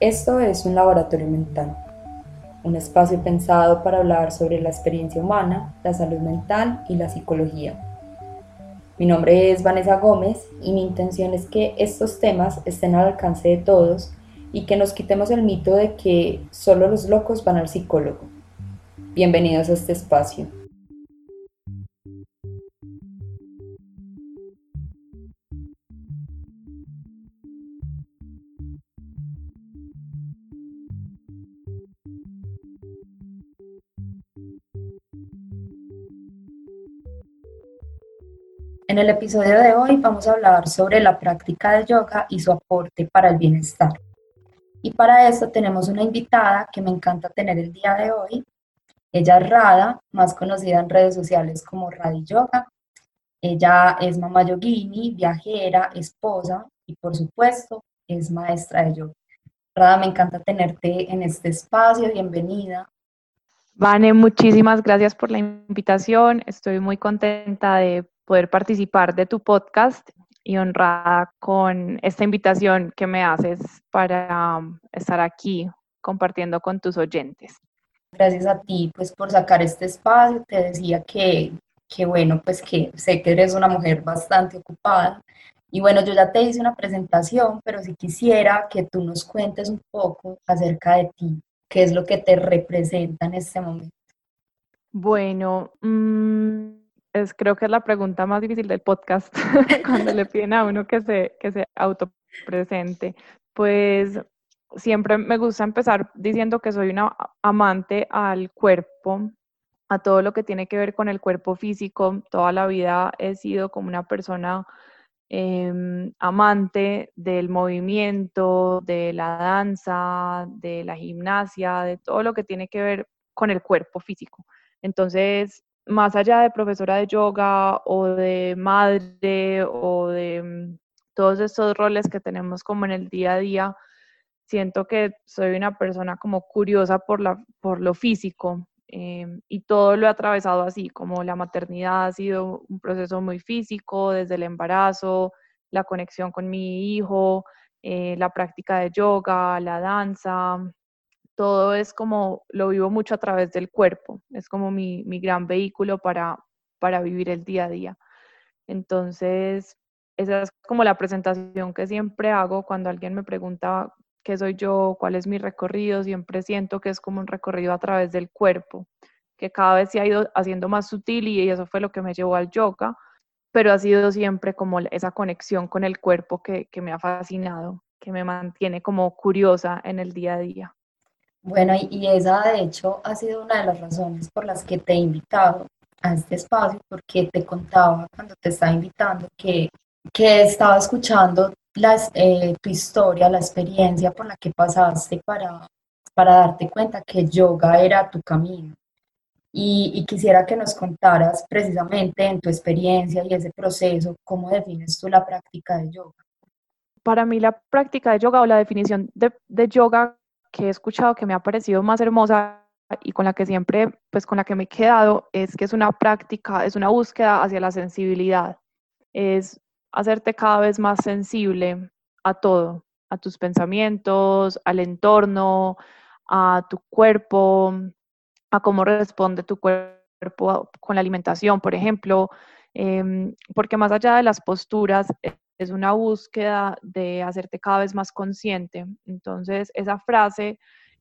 Esto es un laboratorio mental, un espacio pensado para hablar sobre la experiencia humana, la salud mental y la psicología. Mi nombre es Vanessa Gómez y mi intención es que estos temas estén al alcance de todos y que nos quitemos el mito de que solo los locos van al psicólogo. Bienvenidos a este espacio. En el episodio de hoy vamos a hablar sobre la práctica de yoga y su aporte para el bienestar. Y para eso tenemos una invitada que me encanta tener el día de hoy. Ella es Rada, más conocida en redes sociales como Radi Yoga. Ella es mamá yogini, viajera, esposa y por supuesto es maestra de yoga. Rada, me encanta tenerte en este espacio. Bienvenida. Vane, muchísimas gracias por la invitación. Estoy muy contenta de poder participar de tu podcast y honrada con esta invitación que me haces para um, estar aquí compartiendo con tus oyentes. Gracias a ti pues por sacar este espacio. Te decía que, que bueno, pues que sé que eres una mujer bastante ocupada. Y bueno, yo ya te hice una presentación, pero si quisiera que tú nos cuentes un poco acerca de ti, qué es lo que te representa en este momento. Bueno, mmm es, creo que es la pregunta más difícil del podcast, cuando le piden a uno que se, que se autopresente. Pues siempre me gusta empezar diciendo que soy una amante al cuerpo, a todo lo que tiene que ver con el cuerpo físico. Toda la vida he sido como una persona em, amante del movimiento, de la danza, de la gimnasia, de todo lo que tiene que ver con el cuerpo físico. Entonces, más allá de profesora de yoga o de madre o de mm, todos estos roles que tenemos como en el día a día, siento que soy una persona como curiosa por, la, por lo físico em, y todo lo he atravesado así, como la maternidad ha sido un proceso muy físico, desde el embarazo, la conexión con mi hijo, eh, la práctica de yoga, la danza, todo es como, lo vivo mucho a través del cuerpo, es como mi, gran vehículo para, para vivir el día a día. Entonces, esa es como la presentación que siempre hago cuando alguien me pregunta qué soy yo, cuál es mi recorrido, siempre siento que es como un recorrido a través del cuerpo, que cada vez se ha ido haciendo más sutil y eso fue lo que me llevó al yoga, pero ha sido siempre como esa conexión con el cuerpo que, que me ha fascinado, que me mantiene como curiosa en el día a día. Bueno, y, esa de hecho ha sido una de las razones por las que te he invitado a este espacio, porque te contaba cuando te estaba invitando que, que estaba escuchando las, eh, tu historia, la experiencia por la que pasaste para, para darte cuenta que yoga era tu camino. Y, quisiera que nos contaras precisamente en tu experiencia y ese proceso, cómo defines tú la práctica de yoga. Para mí la práctica de yoga o la definición de, de yoga que he escuchado que me ha parecido más hermosa y con la que siempre, pues con la que me he quedado, es que es una práctica, es una búsqueda hacia la sensibilidad, es hacerte cada vez más sensible a todo, a tus pensamientos, al entorno, a tu cuerpo, a cómo responde tu cuerpo con la alimentación, por ejemplo, em, porque más allá de las posturas, es una búsqueda de hacerte cada vez más consciente. Entonces, esa frase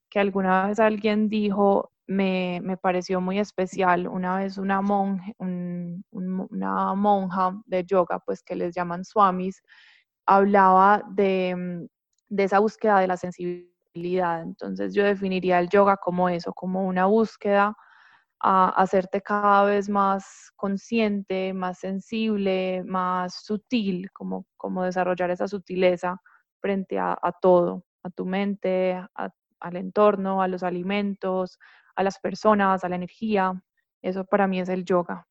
que alguna vez alguien dijo me, pareció muy especial. Una vez una, una monja de yoga, pues que les llaman swamis, hablaba de, de esa búsqueda de la sensibilidad. Entonces, yo definiría el yoga como eso, como una búsqueda a hacerte cada vez más consciente, más sensible, más sutil, como, como desarrollar esa sutileza frente a, todo, a tu mente, al entorno, a los alimentos, a las personas, a la energía. Eso para mí es el yoga.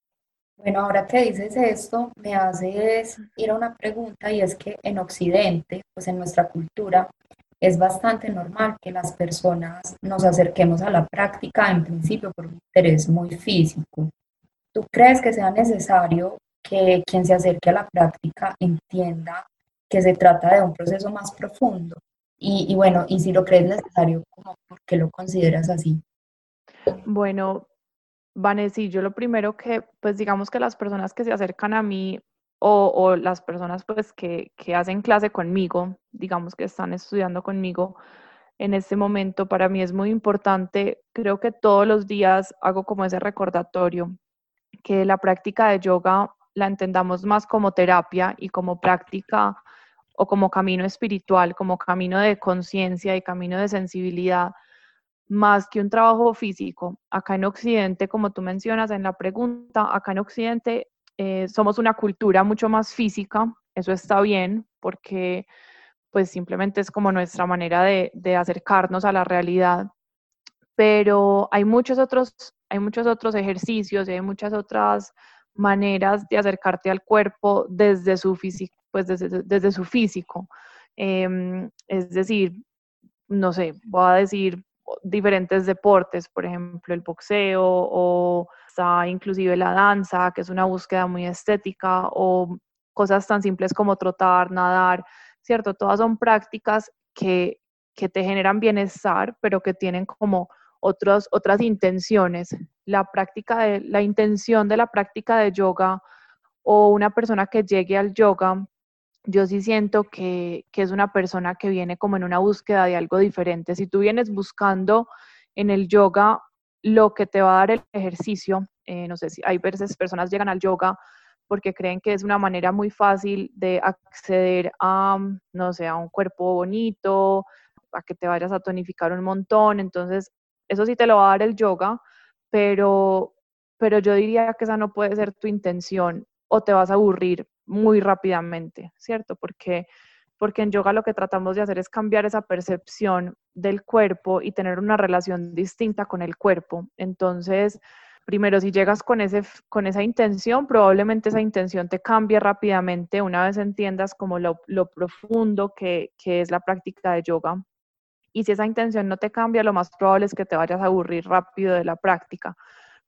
Bueno, ahora que dices esto, me haces ir a una pregunta y es que en Occidente, pues en nuestra cultura, es bastante normal que las personas nos acerquemos a la práctica en principio por un interés muy físico. ¿Tú crees que sea necesario que quien se acerque a la práctica entienda que se trata de un proceso más profundo? Y, bueno, y si lo crees necesario, ¿por qué lo consideras así? Bueno, Vanessa, yo lo primero que, pues digamos que las personas que se acercan a mí o, las personas pues que, que, hacen clase conmigo, digamos que están estudiando conmigo en este momento, para mí es muy importante, creo que todos los días hago como ese recordatorio, que la práctica de yoga la entendamos más como terapia y como práctica o como camino espiritual, como camino de conciencia y camino de sensibilidad, más que un trabajo físico. Acá en Occidente, como tú mencionas en la pregunta, acá en Occidente eh, somos una cultura mucho más física, eso está bien, porque pues simplemente es como nuestra manera de, acercarnos a la realidad. Pero hay muchos otros, hay muchos otros ejercicios hay muchas otras maneras de acercarte al cuerpo desde su físico, pues desde, desde su físico. Em, es decir, no sé, voy a decir diferentes deportes, por ejemplo, el boxeo o está inclusive la danza, que es una búsqueda muy estética, o cosas tan simples como trotar, nadar, ¿cierto? Todas son prácticas que, que te generan bienestar, pero que tienen como otros, otras intenciones. La práctica de, la intención de la práctica de yoga o una persona que llegue al yoga yo sí siento que, es una persona que viene como en una búsqueda de algo diferente. Si tú vienes buscando en el yoga lo que te va a dar el ejercicio, eh, no sé si hay veces personas llegan al yoga porque creen que es una manera muy fácil de acceder a, no sé, a un cuerpo bonito, a que te vayas a tonificar un montón. Entonces, eso sí te lo va a dar el yoga, pero, pero yo diría que esa no puede ser tu intención o te vas a aburrir muy rápidamente, ¿cierto? Porque, porque en yoga lo que tratamos de hacer es cambiar esa percepción del cuerpo y tener una relación distinta con el cuerpo. Entonces, primero, si llegas con, ese, con esa intención, probablemente esa intención te cambie rápidamente una vez entiendas como lo, lo profundo que, que es la práctica de yoga. Y si esa intención no te cambia, lo más probable es que te vayas a aburrir rápido de la práctica,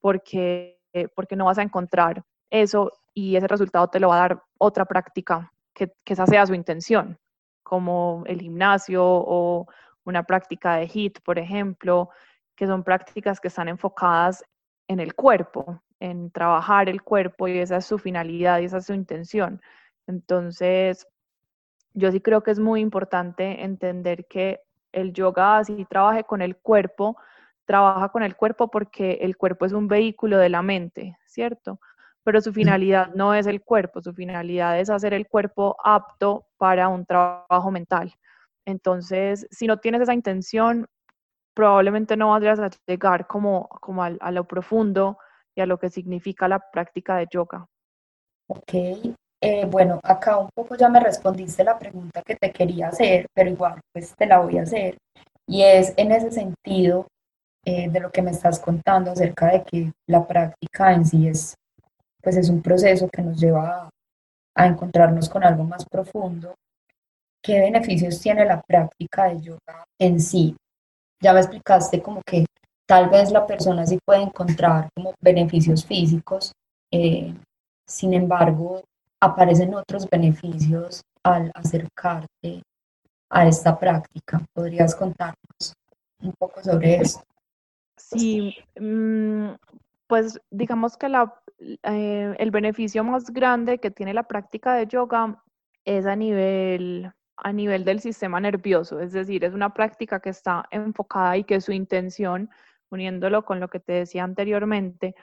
porque, porque no vas a encontrar eso y ese resultado te lo va a dar otra práctica que, que esa sea su intención, como el gimnasio o una práctica de HIT, por ejemplo, que son prácticas que están enfocadas en el cuerpo, en trabajar el cuerpo y esa es su finalidad y esa es su intención. Entonces, yo sí creo que es muy importante entender que el yoga así trabaje con el cuerpo, trabaja con el cuerpo porque el cuerpo es un vehículo de la mente, ¿cierto? Pero su finalidad no es el cuerpo, su finalidad es hacer el cuerpo apto para un trabajo mental. Entonces, si no tienes esa intención, probablemente no vayas a llegar como, como a, a lo profundo y a lo que significa la práctica de yoga. Ok, eh, bueno, acá un poco ya me respondiste la pregunta que te quería hacer, pero igual pues te la voy a hacer. Y es en ese sentido eh, de lo que me estás contando acerca de que la práctica en sí es pues es un proceso que nos lleva a, encontrarnos con algo más profundo. ¿Qué beneficios tiene la práctica de yoga en sí? Ya me explicaste como que tal vez la persona sí puede encontrar como beneficios físicos, eh, sin embargo, aparecen otros beneficios al acercarte a esta práctica. ¿Podrías contarnos un poco sobre esto? Sí, mm, pues digamos que la, eh, el beneficio más grande que tiene la práctica de yoga es a nivel, a nivel del sistema nervioso, es decir, es una práctica que está enfocada y que su intención, uniéndolo con lo que te decía anteriormente,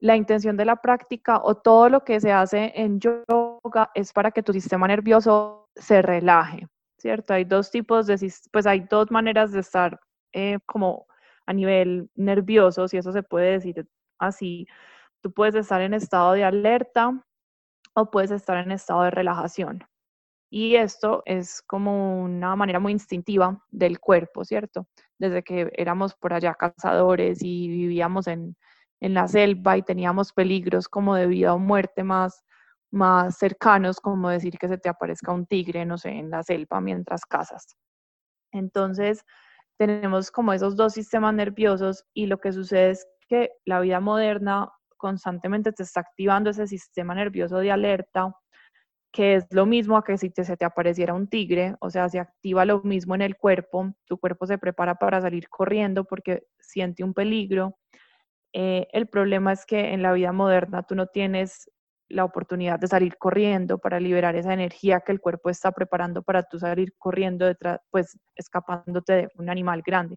la intención de la práctica o todo lo que se hace en yoga es para que tu sistema nervioso se relaje, ¿cierto? Hay dos tipos de, pues hay dos maneras de estar eh, como a nivel nervioso, si eso se puede decir así. Tú puedes estar en estado de alerta o puedes estar en estado de relajación. Y esto es como una manera muy instintiva del cuerpo, ¿cierto? Desde que éramos por allá cazadores y vivíamos en, en la selva y teníamos peligros como de vida o muerte más, más cercanos, como decir que se te aparezca un tigre, no sé, en la selva mientras cazas. Entonces, tenemos como esos dos sistemas nerviosos y lo que sucede es que la vida moderna constantemente te está activando ese sistema nervioso de alerta, que es lo mismo a que si te, se te apareciera un tigre, o sea, se activa lo mismo en el cuerpo, tu cuerpo se prepara para salir corriendo porque siente un peligro. Eh, el problema es que en la vida moderna tú no tienes la oportunidad de salir corriendo para liberar esa energía que el cuerpo está preparando para tú salir corriendo detrás, pues escapándote de un animal grande.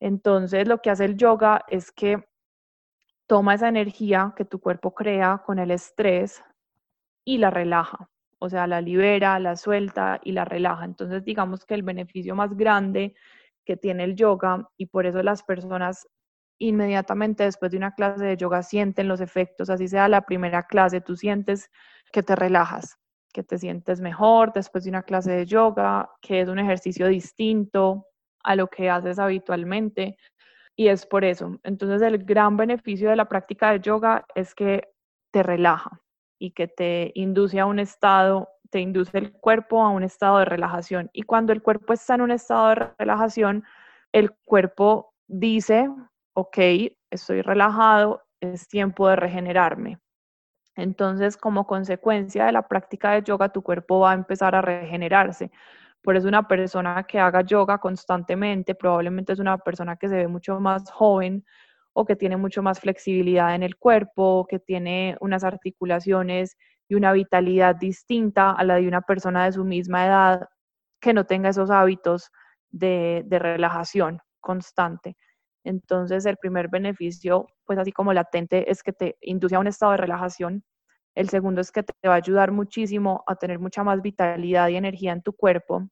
Entonces lo que hace el yoga es que toma esa energía que tu cuerpo crea con el estrés y la relaja, o sea, la libera, la suelta y la relaja. Entonces digamos que el beneficio más grande que tiene el yoga y por eso las personas inmediatamente después de una clase de yoga sienten los efectos, así sea la primera clase, tú sientes que te relajas, que te sientes mejor después de una clase de yoga, que es un ejercicio distinto a lo que haces habitualmente y es por eso. Entonces el gran beneficio de la práctica de yoga es que te relaja y que te induce a un estado, te induce el cuerpo a un estado de relajación y cuando el cuerpo está en un estado de relajación, el cuerpo dice ok, estoy relajado, es tiempo de regenerarme. Entonces, como consecuencia de la práctica de yoga, tu cuerpo va a empezar a regenerarse. Por eso una persona que haga yoga constantemente probablemente es una persona que se ve mucho más joven o que tiene mucho más flexibilidad en el cuerpo, que tiene unas articulaciones y una vitalidad distinta a la de una persona de su misma edad que no tenga esos hábitos de, de relajación constante. Entonces, el primer beneficio, pues así como latente, es que te induce a un estado de relajación. El segundo es que te va a ayudar muchísimo a tener mucha más vitalidad y energía en tu cuerpo.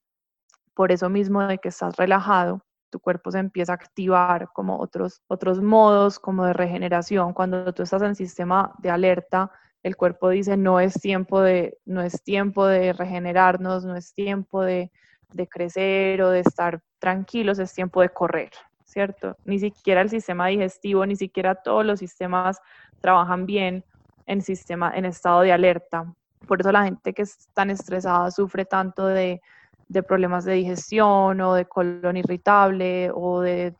Por eso mismo de que estás relajado, tu cuerpo se empieza a activar como otros, otros modos como de regeneración. Cuando tú estás en sistema de alerta, el cuerpo dice no es tiempo de, no es tiempo de regenerarnos, no es tiempo de, de crecer o de estar tranquilos, es tiempo de correr. ¿cierto? Ni siquiera el sistema digestivo, ni siquiera todos los sistemas trabajan bien en, sistema, en estado de alerta. Por eso la gente que es tan estresada sufre tanto de, problemas de digestión o de colon irritable o de,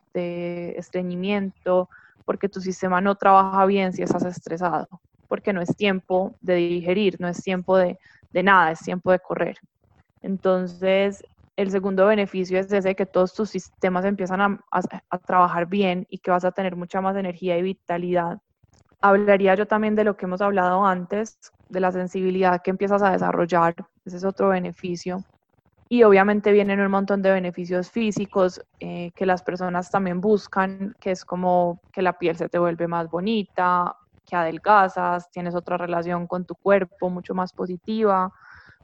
estreñimiento, porque tu sistema no trabaja bien si estás estresado, porque no es tiempo de digerir, no es tiempo de, de nada, es tiempo de correr. Entonces, el segundo beneficio es ese que todos tus sistemas empiezan a, trabajar bien y que vas a tener mucha más energía y vitalidad. Hablaría yo también de lo que hemos hablado antes, de la sensibilidad que empiezas a desarrollar. Ese es otro beneficio. Y obviamente vienen un montón de beneficios físicos eh, que las personas también buscan, que es como que la piel se te vuelve más bonita, que adelgazas, tienes otra relación con tu cuerpo mucho más positiva.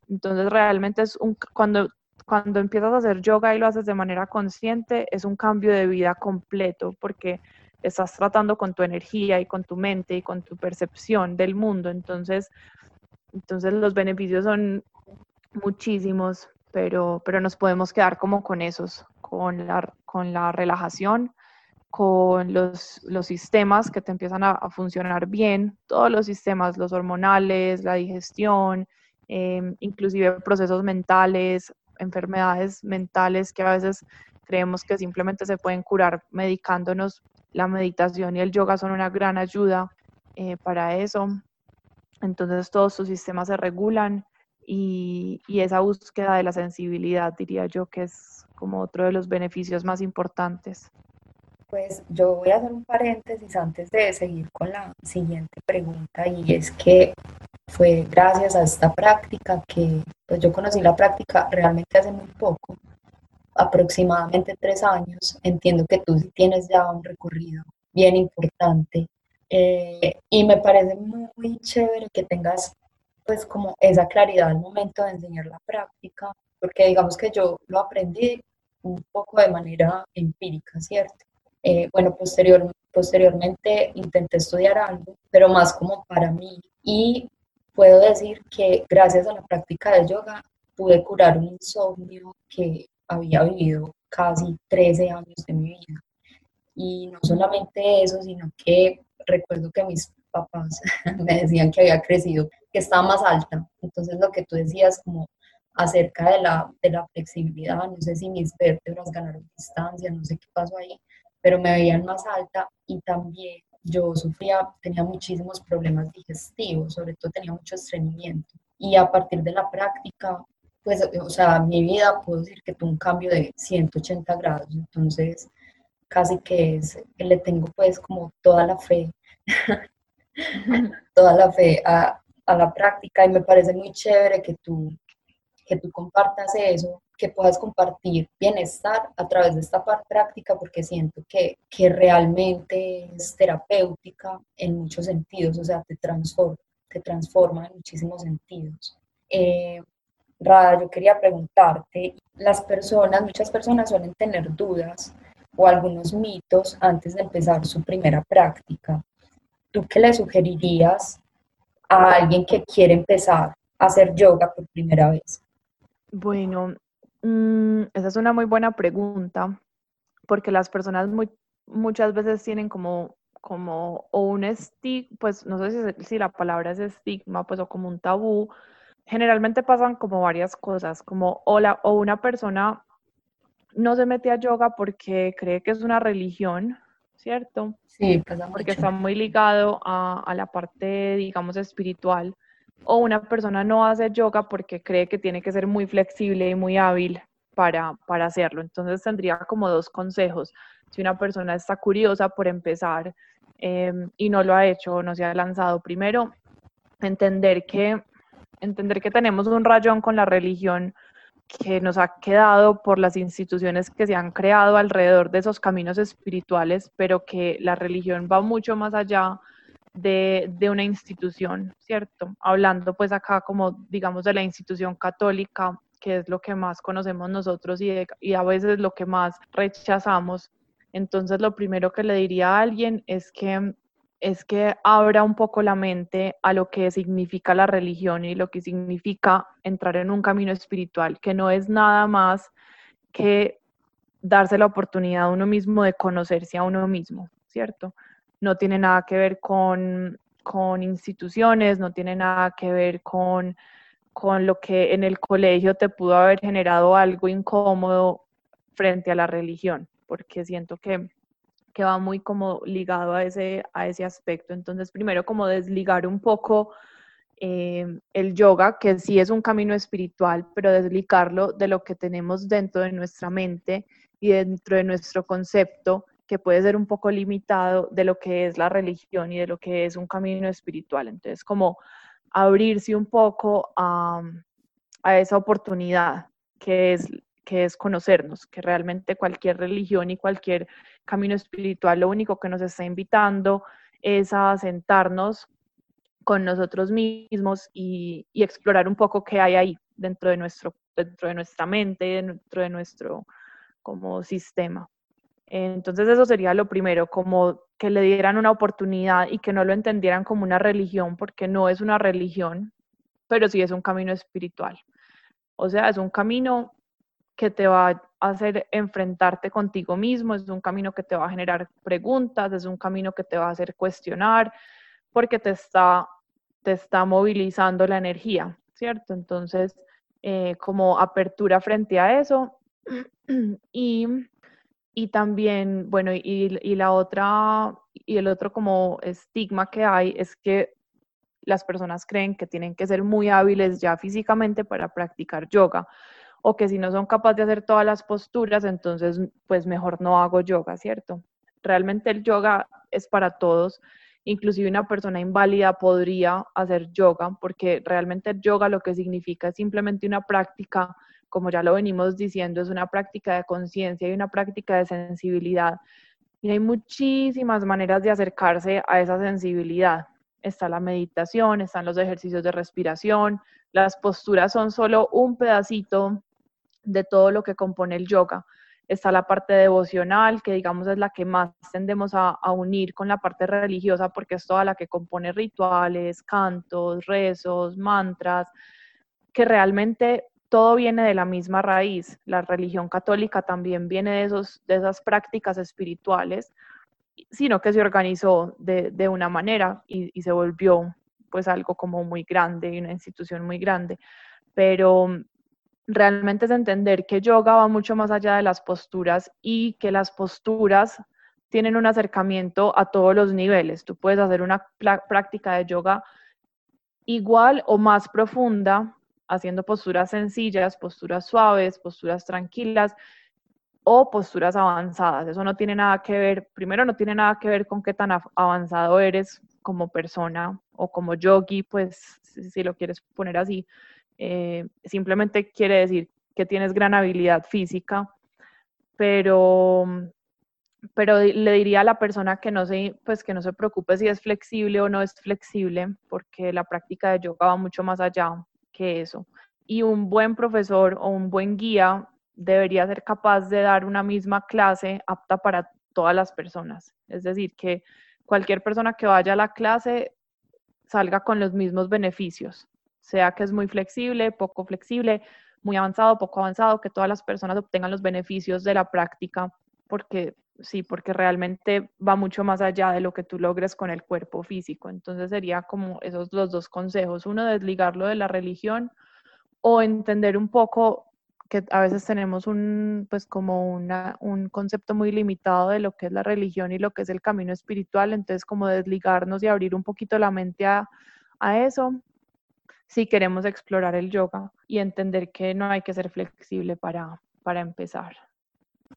Entonces realmente es un, cuando cuando empiezas a hacer yoga y lo haces de manera consciente, es un cambio de vida completo porque estás tratando con tu energía y con tu mente y con tu percepción del mundo. Entonces, entonces los beneficios son muchísimos, pero, pero nos podemos quedar como con esos, con la, con la relajación, con los, los sistemas que te empiezan a, funcionar bien, todos los sistemas, los hormonales, la digestión, eh, inclusive procesos mentales, enfermedades mentales que a veces creemos que simplemente se pueden curar medicándonos. La meditación y el yoga son una gran ayuda eh, para eso. Entonces todos sus sistemas se regulan y, y, esa búsqueda de la sensibilidad diría yo que es como otro de los beneficios más importantes. Pues yo voy a hacer un paréntesis antes de seguir con la siguiente pregunta y es que fue gracias a esta práctica que pues yo conocí la práctica realmente hace muy poco, aproximadamente tres años. Entiendo que tú tienes ya un recorrido bien importante eh, y me parece muy chévere que tengas pues como esa claridad al momento de enseñar la práctica, porque digamos que yo lo aprendí un poco de manera empírica, ¿cierto? Eh, bueno, posterior, posteriormente intenté estudiar algo, pero más como para mí. Y puedo decir que gracias a la práctica de yoga pude curar un insomnio que había vivido casi 13 años de mi vida. Y no solamente eso, sino que recuerdo que mis papás me decían que había crecido, que estaba más alta. Entonces lo que tú decías, como acerca de la, de la flexibilidad, no sé si mis vértebras ganaron distancia, no sé qué pasó ahí, pero me veían más alta y también yo sufría, tenía muchísimos problemas digestivos, sobre todo tenía mucho estreñimiento. Y a partir de la práctica, pues, o sea, mi vida puedo decir que tuvo un cambio de 180 grados, entonces casi que es, le tengo pues como toda la fe, toda la fe a, a la práctica y me parece muy chévere que tú, que tú compartas eso que puedas compartir bienestar a través de esta práctica porque siento que, que realmente es terapéutica en muchos sentidos, o sea, te transforma, te transforma en muchísimos sentidos. Eh, Rada, yo quería preguntarte, las personas, muchas personas suelen tener dudas o algunos mitos antes de empezar su primera práctica. ¿Tú qué le sugerirías a alguien que quiere empezar a hacer yoga por primera vez? Bueno, Mm, esa es una muy buena pregunta, porque las personas muy, muchas veces tienen como, como o un estigma, pues no sé si, si la palabra es estigma, pues o como un tabú. Generalmente pasan como varias cosas, como o, o una persona no se mete a yoga porque cree que es una religión, ¿cierto? Sí, pasa Porque está muy ligado a, a, la parte, digamos, espiritual o una persona no hace yoga porque cree que tiene que ser muy flexible y muy hábil para, para hacerlo. Entonces tendría como dos consejos. Si una persona está curiosa por empezar em, y no lo ha hecho, no se ha lanzado, primero, entender que, entender que tenemos un rayón con la religión que nos ha quedado por las instituciones que se han creado alrededor de esos caminos espirituales, pero que la religión va mucho más allá de, una institución, ¿cierto? Hablando pues acá como digamos de la institución católica, que es lo que más conocemos nosotros y, y a veces lo que más rechazamos. Entonces lo primero que le diría a alguien es que es que abra un poco la mente a lo que significa la religión y lo que significa entrar en un camino espiritual, que no es nada más que darse la oportunidad a uno mismo de conocerse a uno mismo, ¿cierto? no tiene nada que ver con, instituciones, no tiene nada que ver con, con lo que en el colegio te pudo haber generado algo incómodo frente a la religión, porque siento que, va muy como ligado a ese, a ese aspecto. Entonces, primero como desligar un poco eh, el yoga, que sí es un camino espiritual, pero desligarlo de lo que tenemos dentro de nuestra mente y dentro de nuestro concepto que puede ser un poco limitado de lo que es la religión y de lo que es un camino espiritual. Entonces, como abrirse un poco a, esa oportunidad que es, que es conocernos, que realmente cualquier religión y cualquier camino espiritual lo único que nos está invitando es a sentarnos con nosotros mismos y, explorar un poco qué hay ahí dentro de, nuestro, dentro de nuestra mente, dentro de nuestro como sistema. Entonces eso sería lo primero, como que le dieran una oportunidad y que no lo entendieran como una religión, porque no es una religión, pero sí es un camino espiritual. O sea, es un camino que te va a hacer enfrentarte contigo mismo, es un camino que te va a generar preguntas, es un camino que te va a hacer cuestionar, porque te está, te está movilizando la energía, ¿cierto? Entonces, eh, como apertura frente a eso. y y también, bueno, y, y, la otra, y el otro como estigma que hay es que las personas creen que tienen que ser muy hábiles ya físicamente para practicar yoga o que si no son capaces de hacer todas las posturas, entonces pues mejor no hago yoga, ¿cierto? Realmente el yoga es para todos, inclusive una persona inválida podría hacer yoga porque realmente el yoga lo que significa es simplemente una práctica como ya lo venimos diciendo, es una práctica de conciencia y una práctica de sensibilidad. Y hay muchísimas maneras de acercarse a esa sensibilidad. Está la meditación, están los ejercicios de respiración, las posturas son solo un pedacito de todo lo que compone el yoga. Está la parte devocional, que digamos es la que más tendemos a, unir con la parte religiosa, porque es toda la que compone rituales, cantos, rezos, mantras, que realmente todo viene de la misma raíz. La religión católica también viene de, esos, de esas prácticas espirituales, sino que se organizó de, una manera y, se volvió pues algo como muy grande y una institución muy grande. Pero, realmente es entender que yoga va mucho más allá de las posturas y que las posturas tienen un acercamiento a todos los niveles. Tú puedes hacer una práctica de yoga igual o más profunda, haciendo posturas sencillas, posturas suaves, posturas tranquilas o posturas avanzadas. Eso no tiene nada que ver, primero no tiene nada que ver con qué tan avanzado eres como persona o como yogi, pues si, lo quieres poner así. Eh, simplemente quiere decir que tienes gran habilidad física, pero, pero le diría a la persona que no, se, pues que no se preocupe si es flexible o no es flexible, porque la práctica de yoga va mucho más allá que eso. Y un buen profesor o un buen guía debería ser capaz de dar una misma clase apta para todas las personas. Es decir, que cualquier persona que vaya a la clase salga con los mismos beneficios, sea que es muy flexible, poco flexible, muy avanzado, poco avanzado, que todas las personas obtengan los beneficios de la práctica, porque sí, porque realmente va mucho más allá de lo que tú logres con el cuerpo físico. Entonces sería como esos los dos consejos, uno desligarlo de la religión o entender un poco que a veces tenemos un, pues como una, un concepto muy limitado de lo que es la religión y lo que es el camino espiritual, entonces como desligarnos y abrir un poquito la mente a, a eso, si queremos explorar el yoga y entender que no hay que ser flexible para, para empezar.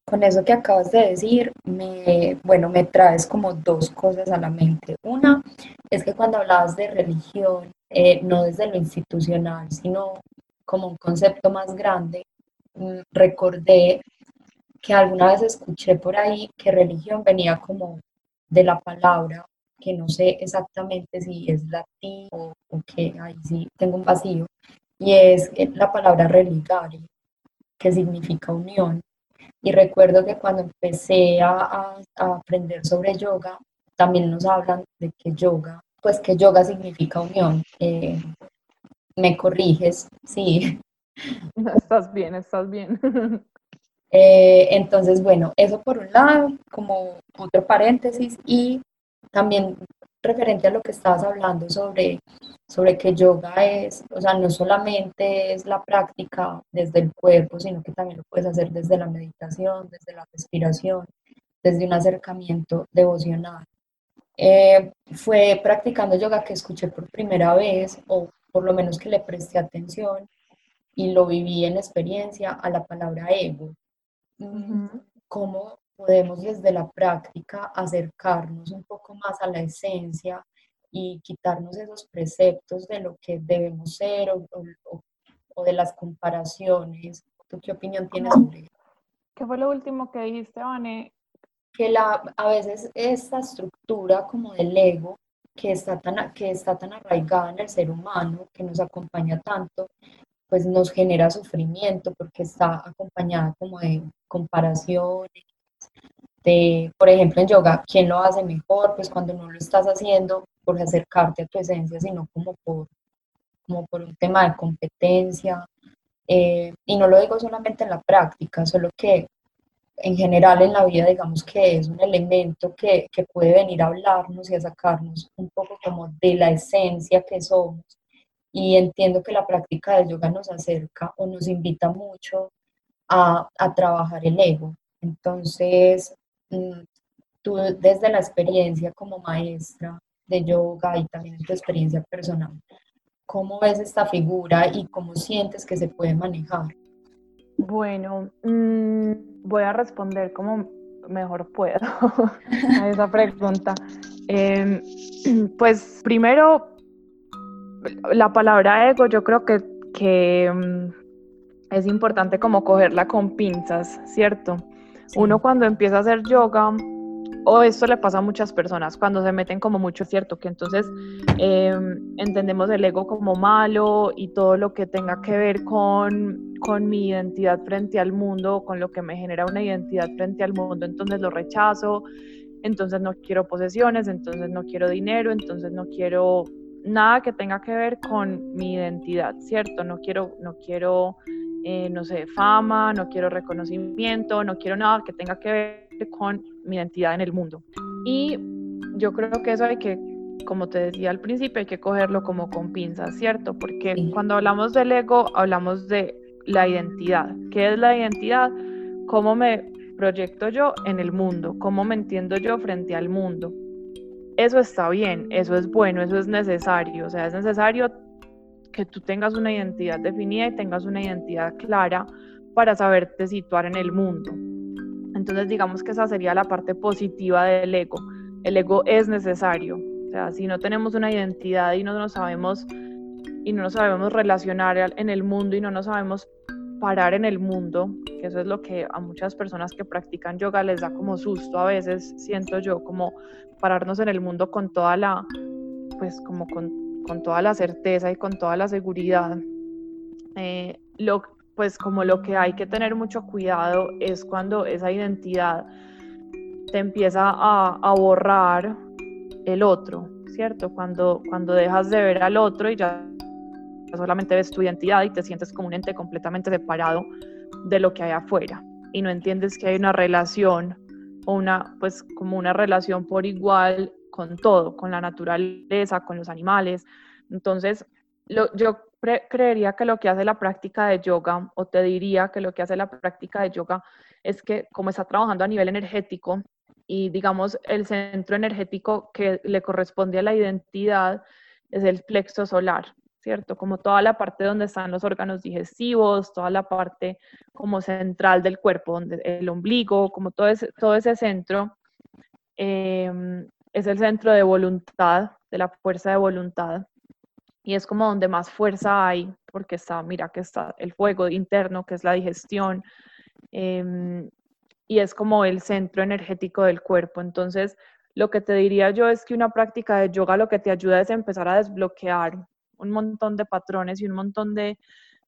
Con eso que acabas de decir, me, bueno, me traes como dos cosas a la mente. Una es que cuando hablabas de religión, eh, no desde lo institucional, sino como un concepto más grande, mm, recordé que alguna vez escuché por ahí que religión venía como de la palabra, que no sé exactamente si es latín o, o que ahí sí tengo un vacío, y es la palabra religare, que significa unión. Y recuerdo que cuando empecé a, aprender sobre yoga, también nos hablan de que yoga, pues que yoga significa unión. Eh, me corriges, sí. Estás bien, estás bien. Eh, entonces, bueno, eso por un lado, como otro paréntesis, y también referente a lo que estabas hablando sobre, sobre que yoga es, o sea, no solamente es la práctica desde el cuerpo, sino que también lo puedes hacer desde la meditación, desde la respiración, desde un acercamiento devocional. Eh, fue practicando yoga que escuché por primera vez, o por lo menos que le presté atención y lo viví en experiencia a la palabra ego. Cómo podemos desde la práctica acercarnos un poco más a la esencia y quitarnos esos preceptos de lo que debemos ser o, de las comparaciones. ¿Tú qué opinión tienes sobre eso? ¿Qué fue lo último que dijiste, Vane? Que la, a veces esta estructura como del ego que está, tan, que está tan arraigada en el ser humano, que nos acompaña tanto, pues nos genera sufrimiento porque está acompañada como de comparaciones, de, por ejemplo, en yoga, ¿quién lo hace mejor? Pues cuando no lo estás haciendo por acercarte a tu esencia, sino como por, como por un tema de competencia. Eh, y no lo digo solamente en la práctica, solo que en general en la vida, digamos que es un elemento que, que puede venir a hablarnos y a sacarnos un poco como de la esencia que somos. Y entiendo que la práctica del yoga nos acerca o nos invita mucho a, a trabajar el ego. Entonces, tú desde la experiencia como maestra de yoga y también tu experiencia personal, ¿cómo ves esta figura y cómo sientes que se puede manejar? Bueno, mm, voy a responder como mejor puedo a esa pregunta. Em, pues primero, la palabra ego yo creo que, que mm, es importante como cogerla con pinzas, ¿cierto? Uno cuando empieza a hacer yoga, o esto le pasa a muchas personas cuando se meten como mucho, ¿cierto? Que entonces em, entendemos el ego como malo y todo lo que tenga que ver con, con mi identidad frente al mundo, con lo que me genera una identidad frente al mundo, entonces lo rechazo, entonces no quiero posesiones, entonces no quiero dinero, entonces no quiero nada que tenga que ver con mi identidad, ¿cierto? No quiero, no quiero eh, no sé, fama, no quiero reconocimiento, no quiero nada que tenga que ver con mi identidad en el mundo. Y yo creo que eso hay que, como te decía al principio, hay que cogerlo como con pinzas, ¿cierto? Porque cuando hablamos del ego, hablamos de la identidad. ¿Qué es la identidad? ¿Cómo me proyecto yo en el mundo? ¿Cómo me entiendo yo frente al mundo? Eso está bien, eso es bueno, eso es necesario. O sea, es necesario que tú tengas una identidad definida y tengas una identidad clara para saberte situar en el mundo. Entonces digamos que esa sería la parte positiva del ego. El ego es necesario. O sea, si no tenemos una identidad y no nos sabemos y no nos sabemos relacionar en el mundo y no nos sabemos parar en el mundo, que eso es lo que a muchas personas que practican yoga les da como susto a veces, siento yo, como pararnos en el mundo con toda la, pues como con, con toda la certeza y con toda la seguridad. Eh, lo, pues como lo que hay que tener mucho cuidado es cuando esa identidad te empieza a, a borrar el otro, ¿cierto? Cuando, cuando dejas de ver al otro y ya solamente ves tu identidad y te sientes como un ente completamente separado de lo que hay afuera y no entiendes que hay una relación o una, pues como una relación por igual con todo, con la naturaleza, con los animales. Entonces, yo creería que lo que hace la práctica de yoga, o te diría que lo que hace la práctica de yoga es que como está trabajando a nivel energético y digamos el centro energético que le corresponde a la identidad es el plexo solar. ¿cierto? Como toda la parte donde están los órganos digestivos, toda la parte como central del cuerpo, donde el ombligo, como todo ese, todo ese centro, em, es el centro de voluntad, de la fuerza de voluntad. Y es como donde más fuerza hay, porque está, mira que está el fuego interno, que es la digestión, em, y es como el centro energético del cuerpo. Entonces, lo que te diría yo es que una práctica de yoga lo que te ayuda es empezar a desbloquear un montón de patrones y un montón de,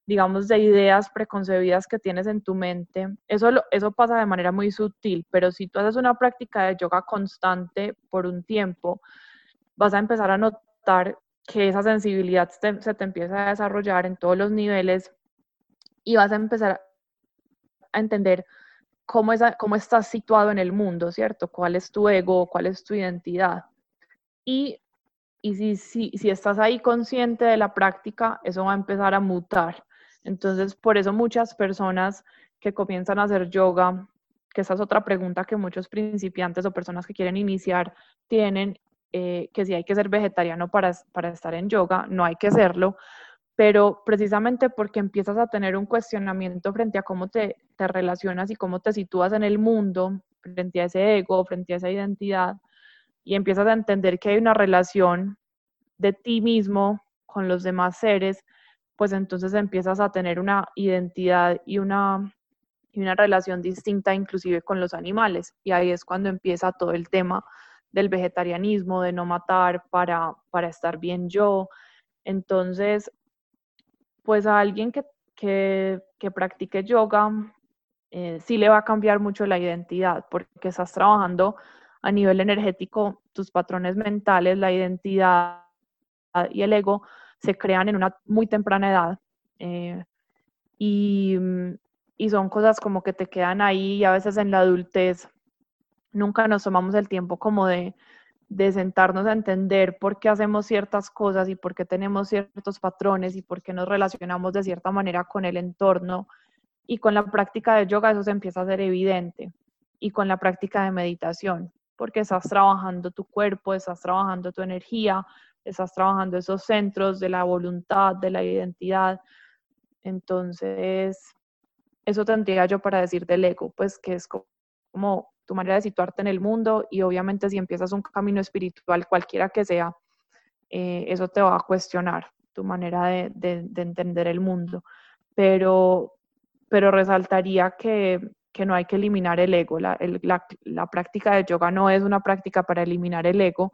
digamos, de ideas preconcebidas que tienes en tu mente. Eso, eso pasa de manera muy sutil, pero si tú haces una práctica de yoga constante por un tiempo, vas a empezar a notar que esa sensibilidad se te empieza a desarrollar en todos los niveles y vas a empezar a entender cómo, es, cómo estás situado en el mundo, ¿cierto? ¿Cuál es tu ego? ¿Cuál es tu identidad? Y y si, si, si estás ahí consciente de la práctica, eso va a empezar a mutar. Entonces, por eso muchas personas que comienzan a hacer yoga, que esa es otra pregunta que muchos principiantes o personas que quieren iniciar tienen, eh, que si hay que ser vegetariano para, para estar en yoga, no hay que serlo, pero precisamente porque empiezas a tener un cuestionamiento frente a cómo te, te relacionas y cómo te sitúas en el mundo, frente a ese ego, frente a esa identidad, y empiezas a entender que hay una relación de ti mismo con los demás seres, pues entonces empiezas a tener una identidad y una, y una relación distinta inclusive con los animales. Y ahí es cuando empieza todo el tema del vegetarianismo, de no matar para, para estar bien yo. Entonces, pues a alguien que, que, que practique yoga, eh, sí le va a cambiar mucho la identidad, porque estás trabajando a nivel energético, tus patrones mentales, la identidad y el ego se crean en una muy temprana edad. Eh, y, son cosas como que te quedan ahí y a veces en la adultez nunca nos tomamos el tiempo como de, de sentarnos a entender por qué hacemos ciertas cosas y por qué tenemos ciertos patrones y por qué nos relacionamos de cierta manera con el entorno. Y con la práctica de yoga eso se empieza a ser evidente. Y con la práctica de meditación porque estás trabajando tu cuerpo, estás trabajando tu energía, estás trabajando esos centros de la voluntad, de la identidad. Entonces, eso tendría yo para decir del ego, pues que es como tu manera de situarte en el mundo y obviamente si empiezas un camino espiritual, cualquiera que sea, eh, eso te va a cuestionar tu manera de, de entender el mundo. Pero, pero resaltaría que que no hay que eliminar el ego. La, la, práctica de yoga no es una práctica para eliminar el ego,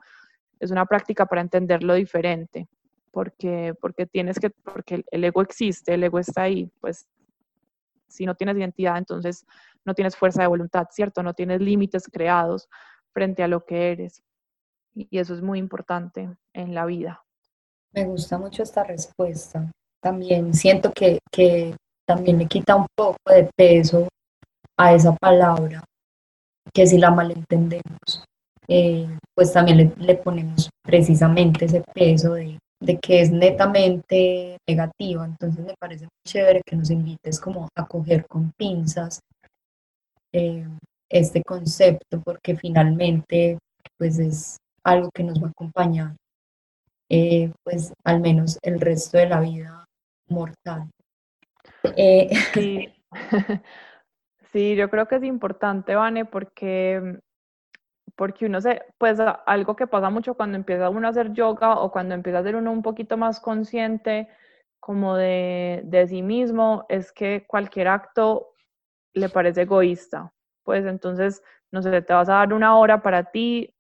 es una práctica para entenderlo diferente, porque, porque tienes que, porque el ego existe, el ego está ahí, pues si no tienes identidad, entonces no tienes fuerza de voluntad, ¿cierto? No tienes límites creados frente a lo que eres. Y eso es muy importante en la vida. Me gusta mucho esta respuesta. También siento que, que también le quita un poco de peso a esa palabra, que si la malentendemos, eh, pues también le, ponemos precisamente ese peso de, de que es netamente negativa. Entonces me parece muy chévere que nos invites como a coger con pinzas eh, este concepto, porque finalmente pues es algo que nos va a acompañar eh, pues al menos el resto de la vida mortal. Eh, sí. sí, yo creo que es importante, Vane, porque porque uno se, pues algo que pasa mucho cuando empieza uno a hacer yoga o cuando empieza a ser uno un poquito más consciente como de, de sí mismo, es que cualquier acto le parece egoísta. Pues entonces, no sé, te vas a dar una hora para ti,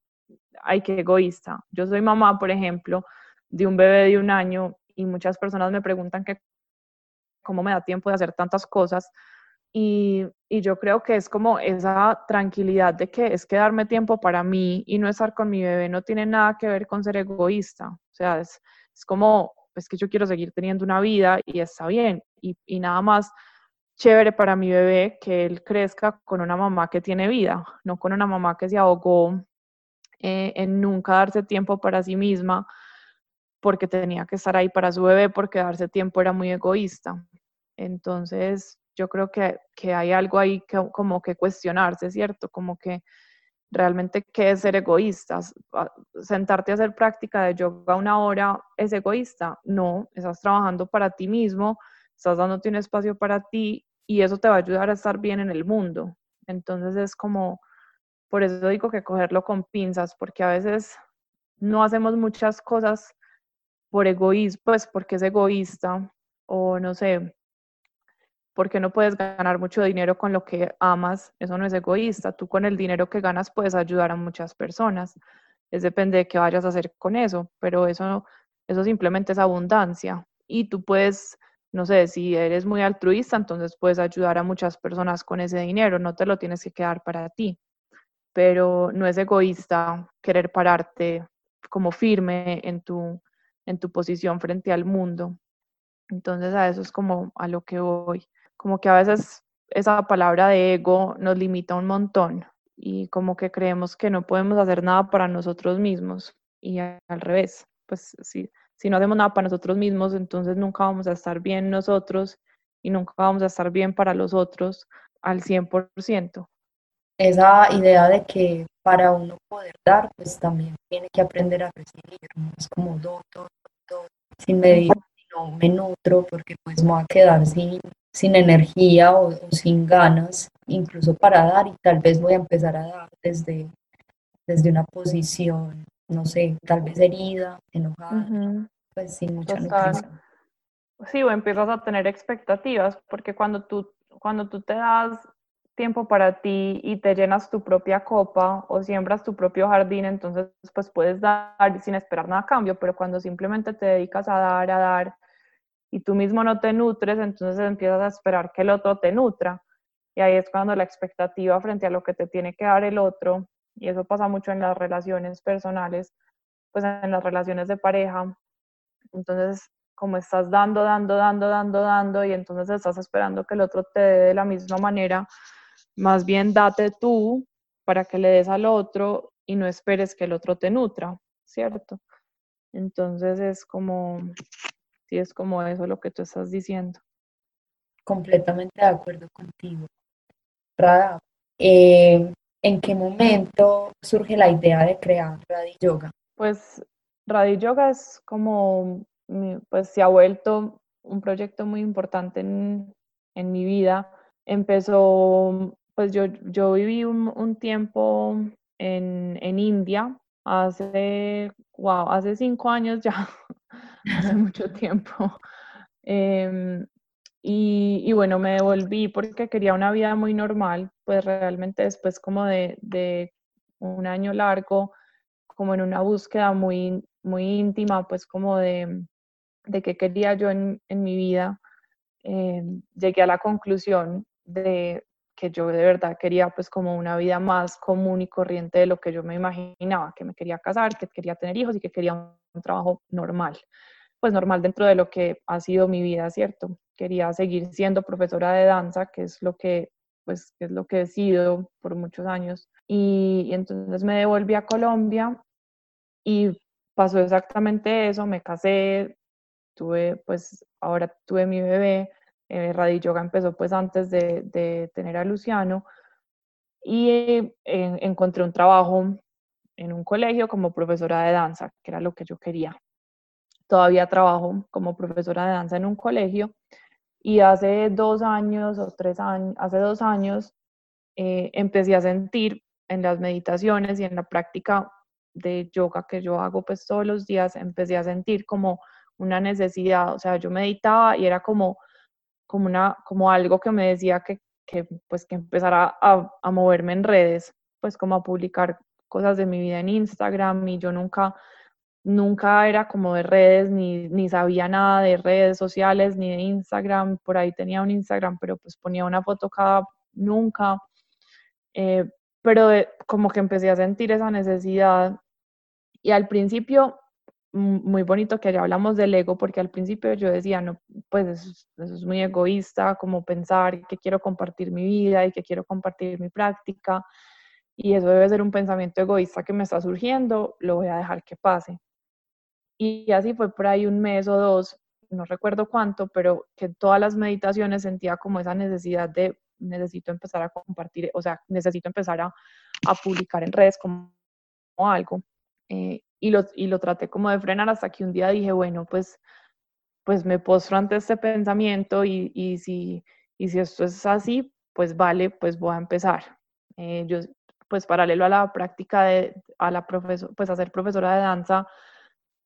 ay, qué egoísta. Yo soy mamá, por ejemplo, de un bebé de un año y muchas personas me preguntan que cómo me da tiempo de hacer tantas cosas y, yo creo que es como esa tranquilidad de que es que darme tiempo para mí y no estar con mi bebé no tiene nada que ver con ser egoísta. O sea, es, es como, es que yo quiero seguir teniendo una vida y está bien. Y, nada más chévere para mi bebé que él crezca con una mamá que tiene vida, no con una mamá que se ahogó eh, en nunca darse tiempo para sí misma porque tenía que estar ahí para su bebé, porque darse tiempo era muy egoísta. Entonces, yo creo que, que hay algo ahí que, como que cuestionarse, ¿cierto? Como que realmente qué es ser egoísta. Sentarte a hacer práctica de yoga una hora es egoísta. No, estás trabajando para ti mismo, estás dándote un espacio para ti y eso te va a ayudar a estar bien en el mundo. Entonces es como, por eso digo que cogerlo con pinzas, porque a veces no hacemos muchas cosas por egoísmo, pues porque es egoísta o no sé, porque no puedes ganar mucho dinero con lo que amas, eso no es egoísta, tú con el dinero que ganas puedes ayudar a muchas personas, es depende de qué vayas a hacer con eso, pero eso, eso simplemente es abundancia y tú puedes, no sé, si eres muy altruista, entonces puedes ayudar a muchas personas con ese dinero, no te lo tienes que quedar para ti, pero no es egoísta querer pararte como firme en tu, en tu posición frente al mundo. Entonces a eso es como a lo que voy como que a veces esa palabra de ego nos limita un montón y como que creemos que no podemos hacer nada para nosotros mismos y al revés, pues si, si no hacemos nada para nosotros mismos, entonces nunca vamos a estar bien nosotros y nunca vamos a estar bien para los otros al 100%. Esa idea de que para uno poder dar, pues también tiene que aprender a recibir, es como do, do, do, sin medir, no me nutro porque pues me voy a quedar sin, sin energía o, sin ganas, incluso para dar, y tal vez voy a empezar a dar desde, desde una posición, no sé, tal vez herida, enojada, pues sin mucha nutrición. Sí, o empiezas a tener expectativas, porque cuando tú, cuando tú te das tiempo para ti y te llenas tu propia copa o siembras tu propio jardín, entonces pues puedes dar sin esperar nada a cambio, pero cuando simplemente te dedicas a dar, a dar y tú mismo no te nutres, entonces empiezas a esperar que el otro te nutra. Y ahí es cuando la expectativa frente a lo que te tiene que dar el otro, y eso pasa mucho en las relaciones personales, pues en las relaciones de pareja. Entonces, como estás dando, dando, dando, dando, dando, y entonces estás esperando que el otro te dé de la misma manera, más bien date tú para que le des al otro y no esperes que el otro te nutra, ¿cierto? Entonces es como, Sí, es como eso lo que tú estás diciendo. Completamente de acuerdo contigo. Rada, eh, ¿en qué momento surge la idea de crear Radi Yoga? Pues Radi Yoga es como, pues se ha vuelto un proyecto muy importante en, mi vida. Empezó, pues yo, yo viví un, tiempo en, en India hace, wow, hace cinco años ya, hace mucho tiempo. Em, y, bueno, me devolví porque quería una vida muy normal, pues realmente después como de, un año largo, como en una búsqueda muy, muy íntima, pues como de, de qué quería yo en, mi vida, em, llegué a la conclusión de que yo de verdad quería pues como una vida más común y corriente de lo que yo me imaginaba, que me quería casar, que quería tener hijos y que quería un trabajo normal pues normal dentro de lo que ha sido mi vida, ¿cierto? Quería seguir siendo profesora de danza, que es lo que, pues, es lo que he sido por muchos años. Y, entonces me devolví a Colombia y pasó exactamente eso, me casé, tuve, pues ahora tuve mi bebé, eh, Yoga empezó pues antes de, tener a Luciano y eh, encontré un trabajo en un colegio como profesora de danza, que era lo que yo quería. Todavía trabajo como profesora de danza en un colegio y hace dos años o tres años, hace dos años eh, empecé a sentir en las meditaciones y en la práctica de yoga que yo hago pues todos los días, empecé a sentir como una necesidad, o sea, yo meditaba y era como, como, una, como algo que me decía que, que pues que empezara a, a moverme en redes, pues como a publicar cosas de mi vida en Instagram y yo nunca, nunca era como de redes, ni, ni sabía nada de redes sociales, ni de Instagram, por ahí tenía un Instagram, pero pues ponía una foto cada, nunca, eh, pero como que empecé a sentir esa necesidad. Y al principio muy bonito que ya hablamos del ego, porque al principio yo decía, no, pues eso, es muy egoísta, como pensar que quiero compartir mi vida y que quiero compartir mi práctica, y eso debe ser un pensamiento egoísta que me está surgiendo, lo voy a dejar que pase. Y así fue por ahí un mes o dos, no recuerdo cuánto, pero que todas las meditaciones sentía como esa necesidad de necesito empezar a compartir, o sea, necesito empezar a, a publicar en redes como, algo. Eh, y, lo, y lo traté como de frenar hasta que un día dije, bueno, pues, pues me postro ante este pensamiento y, y, si, y si esto es así, pues vale, pues voy a empezar. Eh, yo, pues paralelo a la práctica de, a la profesor, pues a ser profesora de danza,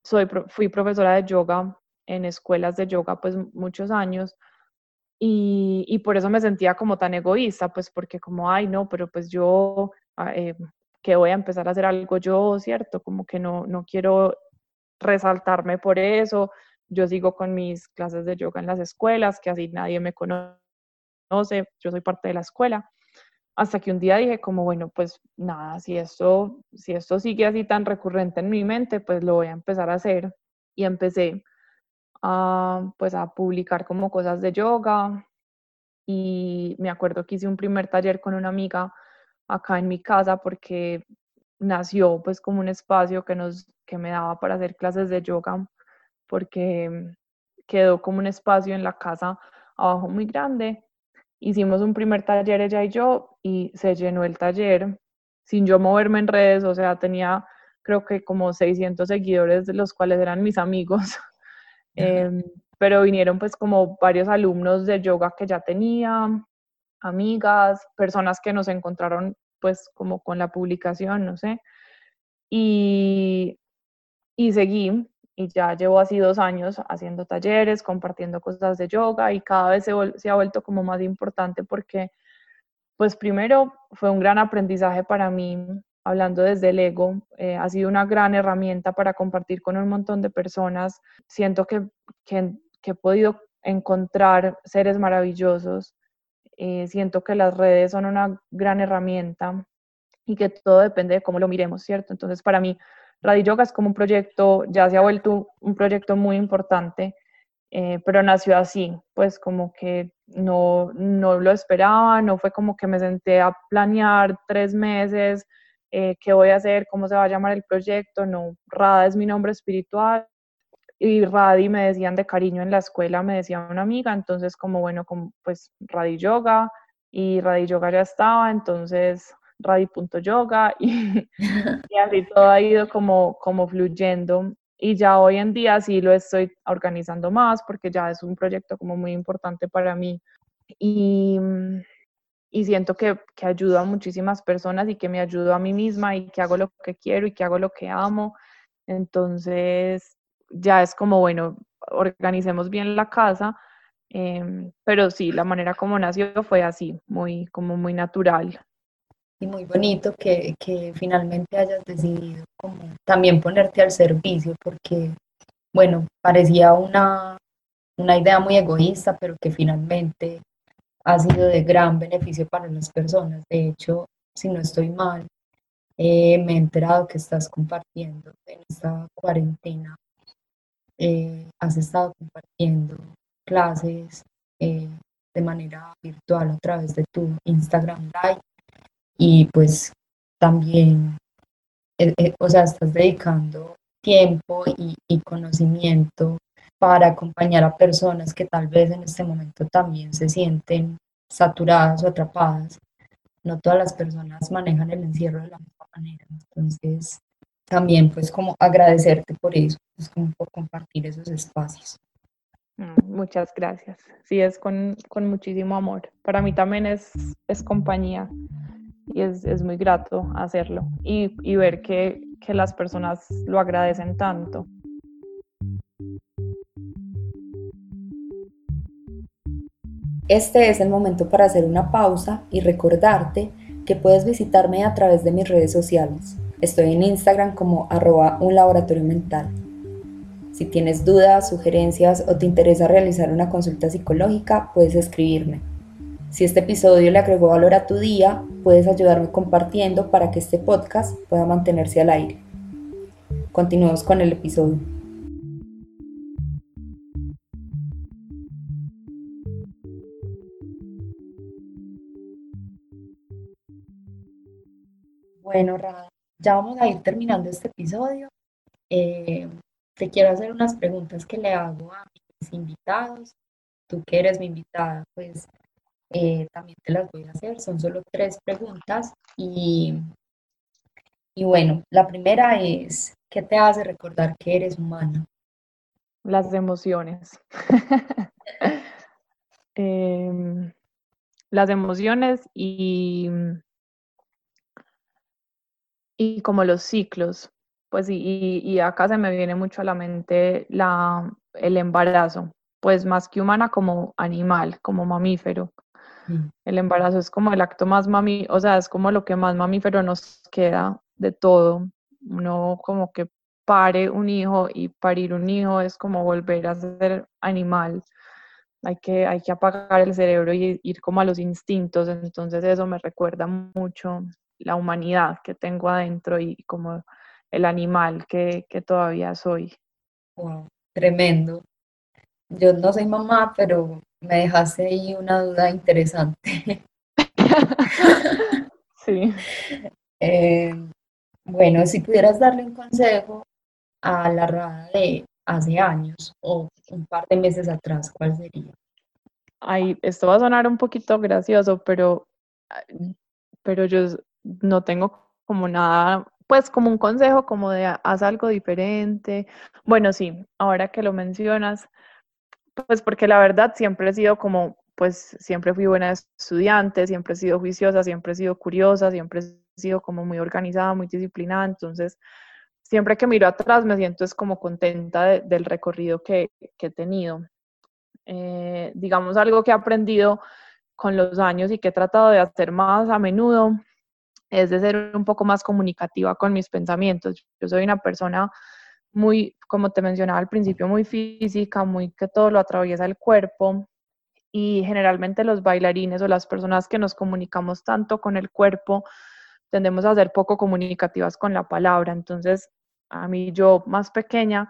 soy, fui profesora de yoga en escuelas de yoga pues muchos años y, y, por eso me sentía como tan egoísta, pues porque como, ay, no, pero pues yo, ah, eh, que voy a empezar a hacer algo yo, ¿cierto? Como que no, no quiero resaltarme por eso. Yo sigo con mis clases de yoga en las escuelas, que así nadie me conoce, yo soy parte de la escuela. Hasta que un día dije como, bueno, pues nada, si esto, si esto sigue así tan recurrente en mi mente, pues lo voy a empezar a hacer. Y empecé a, pues a publicar como cosas de yoga y me acuerdo que hice un primer taller con una amiga acá en mi casa porque nació pues como un espacio que, nos, que me daba para hacer clases de yoga porque quedó como un espacio en la casa abajo muy grande. Hicimos un primer taller ella y yo y se llenó el taller sin yo moverme en redes, o sea, tenía creo que como 600 seguidores, de los cuales eran mis amigos. Em, pero vinieron pues como varios alumnos de yoga que ya tenía, amigas, personas que nos encontraron pues como con la publicación, no sé. Y, y seguí y ya llevo así dos años haciendo talleres, compartiendo cosas de yoga y cada vez se, ha vuelto como más importante porque pues primero fue un gran aprendizaje para mí hablando desde el ego, eh, ha sido una gran herramienta para compartir con un montón de personas. Siento que, que, he podido encontrar seres maravillosos. Eh, siento que las redes son una gran herramienta y que todo depende de cómo lo miremos, ¿cierto? Entonces, para mí, Radio Yoga es como un proyecto, ya se ha vuelto un proyecto muy importante, eh, pero nació así, pues como que no, no lo esperaba, no fue como que me senté a planear tres meses, eh, qué voy a hacer, cómo se va a llamar el proyecto, no, Rada es mi nombre espiritual. Y Radi me decían de cariño en la escuela, me decía una amiga, entonces como bueno, como, pues Radi Yoga y Radi Yoga ya estaba, entonces Radi.yoga y, y así todo ha ido como, como fluyendo y ya hoy en día sí lo estoy organizando más porque ya es un proyecto como muy importante para mí y y siento que, que ayudo a muchísimas personas y que me ayudo a mí misma y que hago lo que quiero y que hago lo que amo. Entonces, ya es como, bueno, organicemos bien la casa, em, pero sí, la manera como nació fue así, muy, como muy natural. Y muy bonito que, que finalmente hayas decidido como también ponerte al servicio, porque, bueno, parecía una, una idea muy egoísta, pero que finalmente ha sido de gran beneficio para las personas. De hecho, si no estoy mal, eh, me he enterado que estás compartiendo en esta cuarentena, eh, has estado compartiendo clases eh, de manera virtual a través de tu Instagram Live y pues también, o sea, estás dedicando tiempo y, conocimiento para acompañar a personas que tal vez en este momento también se sienten saturadas o atrapadas. No todas las personas manejan el encierro de la misma manera. Entonces, también pues como agradecerte por eso, pues como por compartir esos espacios. Mm, muchas gracias. Sí, es con, muchísimo amor. Para mí también es, es compañía y es, muy grato hacerlo y, y ver que, que las personas lo agradecen tanto. Este es el momento para hacer una pausa y recordarte que puedes visitarme a través de mis redes sociales. Estoy en Instagram como arroba un laboratorio mental. Si tienes dudas, sugerencias o te interesa realizar una consulta psicológica, puedes escribirme. Si este episodio le agregó valor a tu día, puedes ayudarme compartiendo para que este podcast pueda mantenerse al aire. Continuemos con el episodio. Bueno, ya vamos a ir terminando este episodio. Eh, te quiero hacer unas preguntas que le hago a mis invitados. Tú que eres mi invitada, pues eh, también te las voy a hacer. Son solo tres preguntas. Y, y bueno, la primera es, ¿qué te hace recordar que eres humana? Las emociones. Em, las emociones y y como los ciclos, pues y, y, acá se me viene mucho a la mente la, el embarazo, pues más que humana como animal, como mamífero. El embarazo es como el acto más mami, o sea, es como lo que más mamífero nos queda de todo. Uno como que pare un hijo y parir un hijo es como volver a ser animal. Hay que, hay que apagar el cerebro y ir como a los instintos. Entonces eso me recuerda mucho la humanidad que tengo adentro y como el animal que, todavía soy. Wow, tremendo. Yo no soy mamá, pero me dejaste ahí una duda interesante. sí. Eh, bueno, si pudieras darle un consejo a la rada de hace años o un par de meses atrás, ¿cuál sería? Ay, esto va a sonar un poquito gracioso, pero, pero yo no tengo como nada, pues como un consejo como de haz algo diferente. Bueno, sí, ahora que lo mencionas, pues porque la verdad siempre he sido como, pues siempre fui buena estudiante, siempre he sido juiciosa, siempre he sido curiosa, siempre he sido como muy organizada, muy disciplinada, entonces siempre que miro atrás me siento es como contenta del recorrido que, he tenido. Eh, digamos algo que he aprendido con los años y que he tratado de hacer más a menudo es de ser un poco más comunicativa con mis pensamientos. Yo soy una persona muy, como te mencionaba al principio, muy física, muy que todo lo atraviesa el cuerpo y generalmente los bailarines o las personas que nos comunicamos tanto con el cuerpo tendemos a ser poco comunicativas con la palabra. Entonces, a mí yo más pequeña,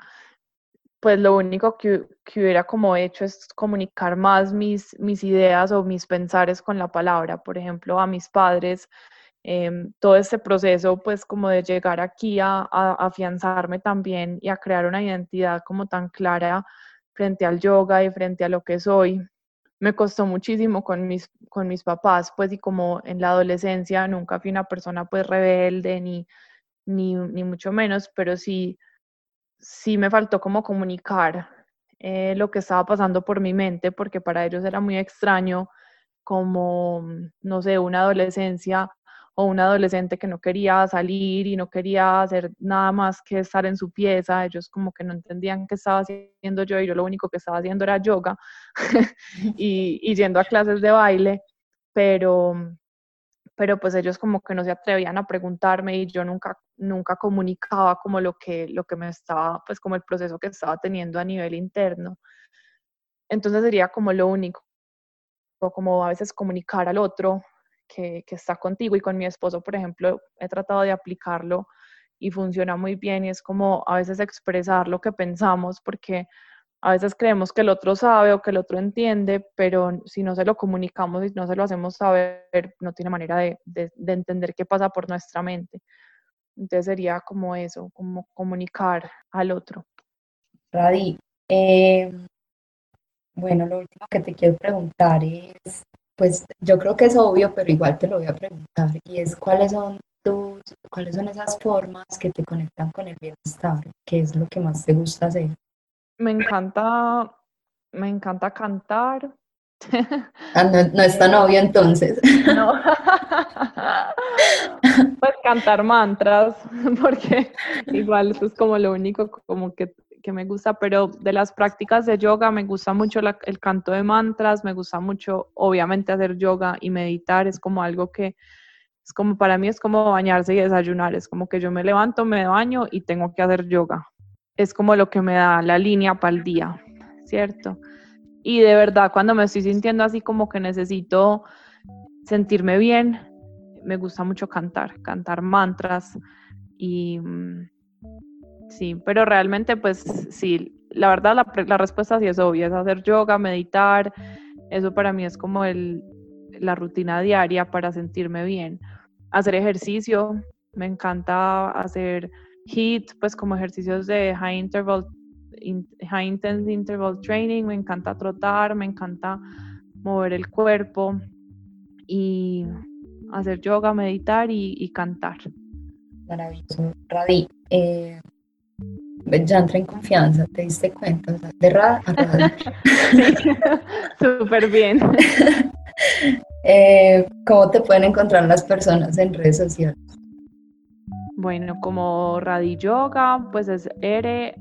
pues lo único que, que, hubiera como hecho es comunicar más mis, mis ideas o mis pensares con la palabra. Por ejemplo, a mis padres Em, todo este proceso, pues como de llegar aquí a, afianzarme también y a crear una identidad como tan clara frente al yoga y frente a lo que soy, me costó muchísimo con mis, con mis papás, pues y como en la adolescencia nunca fui una persona pues rebelde ni, ni, ni mucho menos, pero sí, sí me faltó como comunicar eh, lo que estaba pasando por mi mente, porque para ellos era muy extraño como, no sé, una adolescencia o un adolescente que no quería salir y no quería hacer nada más que estar en su pieza, ellos como que no entendían qué estaba haciendo yo y yo lo único que estaba haciendo era yoga y, yendo a clases de baile, pero, pero pues ellos como que no se atrevían a preguntarme y yo nunca, nunca comunicaba como lo que, lo que me estaba, pues como el proceso que estaba teniendo a nivel interno. Entonces sería como lo único, como a veces comunicar al otro que, está contigo y con mi esposo, por ejemplo, he tratado de aplicarlo y funciona muy bien y es como a veces expresar lo que pensamos porque a veces creemos que el otro sabe o que el otro entiende, pero si no se lo comunicamos y no se lo hacemos saber, no tiene manera de, de entender qué pasa por nuestra mente. Entonces sería como eso, como comunicar al otro. Radi, eh, bueno, lo último que te quiero preguntar es, pues yo creo que es obvio, pero igual te lo voy a preguntar, y es cuáles son tus, cuáles son esas formas que te conectan con el bienestar, qué es lo que más te gusta hacer. Me encanta, me encanta cantar. Ah, no, no es tan obvio entonces. No. pues cantar mantras, porque igual eso es como lo único como que, que, me gusta, pero de las prácticas de yoga me gusta mucho el canto de mantras, me gusta mucho obviamente hacer yoga y meditar, es como algo que es como para mí es como bañarse y desayunar, es como que yo me levanto, me baño y tengo que hacer yoga. Es como lo que me da la línea para el día, ¿cierto? Y de verdad, cuando me estoy sintiendo así como que necesito sentirme bien, me gusta mucho cantar, cantar mantras y mm, sí, pero realmente pues sí, la verdad la, respuesta sí es obvia, es hacer yoga, meditar, eso para mí es como el, la rutina diaria para sentirme bien hacer ejercicio, me encanta hacer HIIT, pues como ejercicios de high interval, high intense interval training, me encanta trotar, me encanta mover el cuerpo y hacer yoga, meditar y, cantar. Maravilloso. Radi, eh, ya entré en confianza, ¿te diste cuenta? de rad a Súper bien. Eh, ¿Cómo te pueden encontrar las personas en redes sociales? Bueno, como Radi Yoga, pues es R-A-D-H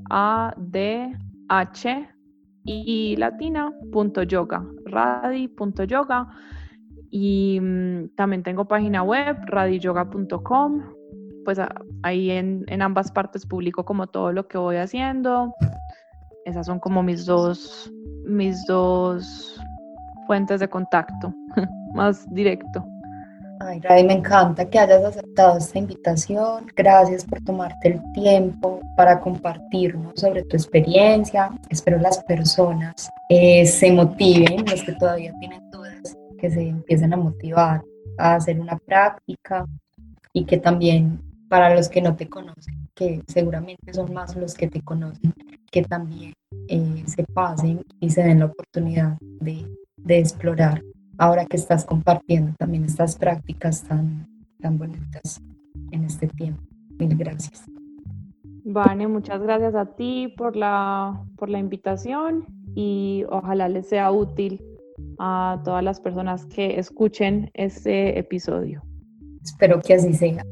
y latina punto yoga, radi.yoga. Y mm, también tengo página web, radiyoga.com. Pues ahí en, en ambas partes publico como todo lo que voy haciendo. Esas son como mis dos, mis dos fuentes de contacto más directo. Ay, Radi, me encanta que hayas aceptado esta invitación. Gracias por tomarte el tiempo para compartirnos sobre tu experiencia. Espero las personas eh, se motiven, los que todavía tienen dudas, que se empiecen a motivar a hacer una práctica y que también para los que no te conocen, que seguramente son más los que te conocen, que también eh, se pasen y se den la oportunidad de de explorar ahora que estás compartiendo también estas prácticas tan, tan bonitas en este tiempo. Mil gracias. Vane, muchas gracias a ti por la, por la invitación y ojalá les sea útil a todas las personas que escuchen este episodio. Espero que así sea.